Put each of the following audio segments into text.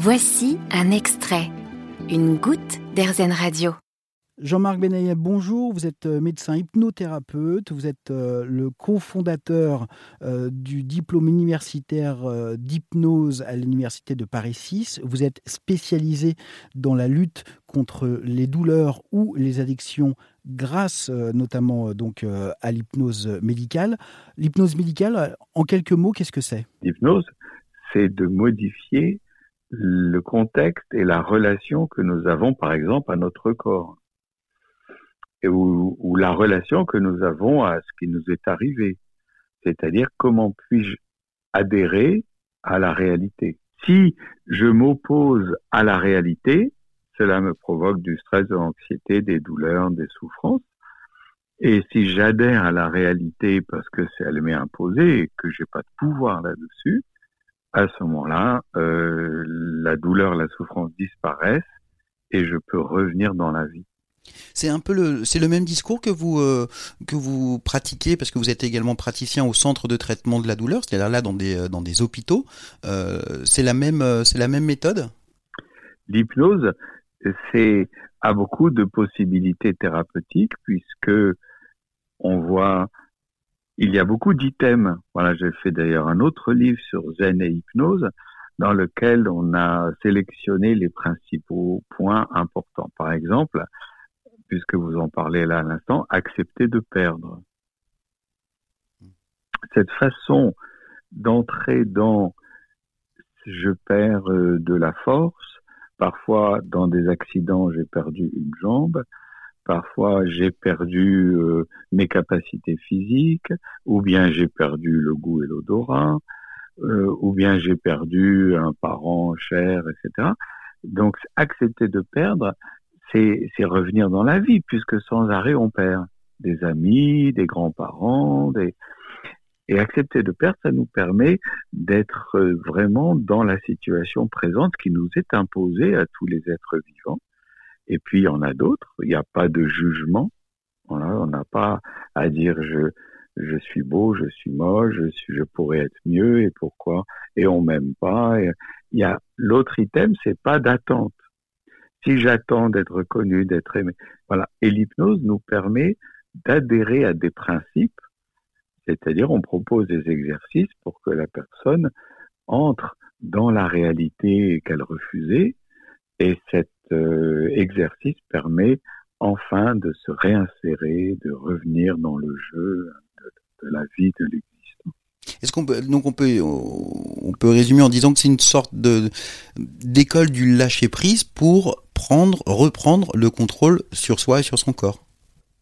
Voici un extrait, une goutte d'Airzen Radio. Jean-Marc Benayev, bonjour. Vous êtes euh, médecin hypnothérapeute. Vous êtes euh, le cofondateur euh, du diplôme universitaire d'hypnose à l'université de Paris 6. Vous êtes spécialisé dans la lutte contre les douleurs ou les addictions grâce notamment donc à l'hypnose médicale. L'hypnose médicale, en quelques mots, qu'est-ce que c'est? L'hypnose, c'est de modifier le contexte et la relation que nous avons, par exemple, à notre corps, et ou, la relation que nous avons à ce qui nous est arrivé, c'est-à-dire comment puis-je adhérer à la réalité. Si je m'oppose à la réalité, cela me provoque du stress, de l'anxiété, des douleurs, des souffrances. Et si j'adhère à la réalité parce que c'est elle m'est imposée et que j'ai pas de pouvoir là-dessus, à ce moment-là, euh, la douleur, la souffrance disparaissent et je peux revenir dans la vie. C'est un peu le, c'est le même discours que vous euh, que vous pratiquez parce que vous êtes également praticien au centre de traitement de la douleur, c'est-à-dire là dans des euh, dans des hôpitaux. c'est la même c'est la même méthode? L'hypnose, c'est a beaucoup de possibilités thérapeutiques puisque on voit il y a beaucoup d'items. Voilà, j'ai fait d'ailleurs un autre livre sur zen et hypnose dans lequel on a sélectionné les principaux points importants. Par exemple, puisque vous en parlez là à l'instant, accepter de perdre. Cette façon d'entrer dans je perds euh, de la force, parfois dans des accidents j'ai perdu une jambe, Parfois, j'ai perdu euh, mes capacités physiques, ou bien j'ai perdu le goût et l'odorat, euh, ou bien j'ai perdu un parent cher, etc. Donc, accepter de perdre, c'est revenir dans la vie, puisque sans arrêt, on perd des amis, des grands-parents. Et accepter de perdre, ça nous permet d'être vraiment dans la situation présente qui nous est imposée à tous les êtres vivants et puis il y en a d'autres, il n'y a pas de jugement. Voilà, on n'a pas à dire je je suis beau, je suis moche, je, je pourrais être mieux et pourquoi et on m'aime pas. il y a l'autre item, c'est pas d'attente. Si j'attends d'être reconnu, d'être aimé, voilà. Et l'hypnose nous permet d'adhérer à des principes, c'est-à-dire on propose des exercices pour que la personne entre dans la réalité qu'elle refusait et cette euh, exercice permet enfin de se réinsérer, de revenir dans le jeu de, la vie, de l'existence. Est-ce qu'on peut donc on peut on peut résumer en disant que c'est une sorte de d'école du lâcher prise pour prendre reprendre le contrôle sur soi et sur son corps?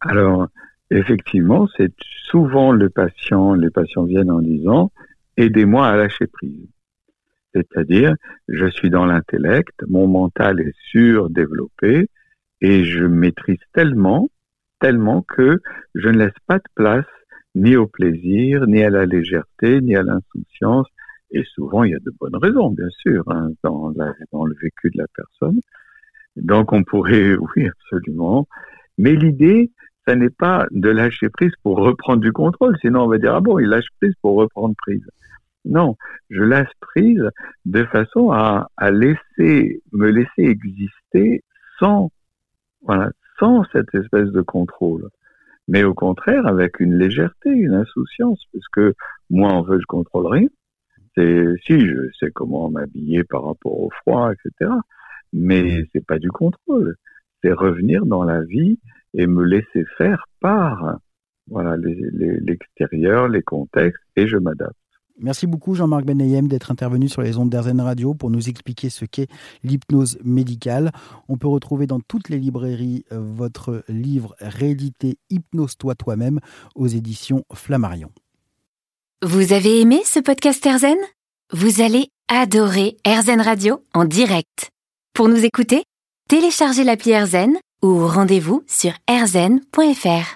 Alors effectivement, c'est souvent le patient, les patients viennent en disant aidez-moi à lâcher prise. C'est-à-dire, je suis dans l'intellect, mon mental est surdéveloppé et je maîtrise tellement, tellement que je ne laisse pas de place ni au plaisir, ni à la légèreté, ni à l'insouciance. Et souvent, il y a de bonnes raisons, bien sûr, hein, dans, le vécu de la personne. Donc, on pourrait, oui, absolument. Mais l'idée, ça n'est pas de lâcher prise pour reprendre du contrôle. Sinon, on va dire, ah bon, il lâche prise pour reprendre prise. Non, je laisse prise de façon à, laisser, me laisser exister sans, voilà, cette espèce de contrôle. Mais au contraire, avec une légèreté, une insouciance, puisque moi, en veut, je contrôle rien. C'est, si, je sais comment m'habiller par rapport au froid, etc. Mais c'est pas du contrôle. C'est revenir dans la vie et me laisser faire par, l'extérieur, les contextes, et je m'adapte. Merci beaucoup Jean-Marc Benayem d'être intervenu sur les ondes d'Airzen Radio pour nous expliquer ce qu'est l'hypnose médicale. On peut retrouver dans toutes les librairies euh, votre livre réédité Hypnose-toi toi-même aux éditions Flammarion. Vous avez aimé ce podcast Airzen Vous allez adorer Airzen Radio en direct. Pour nous écouter, téléchargez l'appli Airzen ou rendez-vous sur airzen.fr.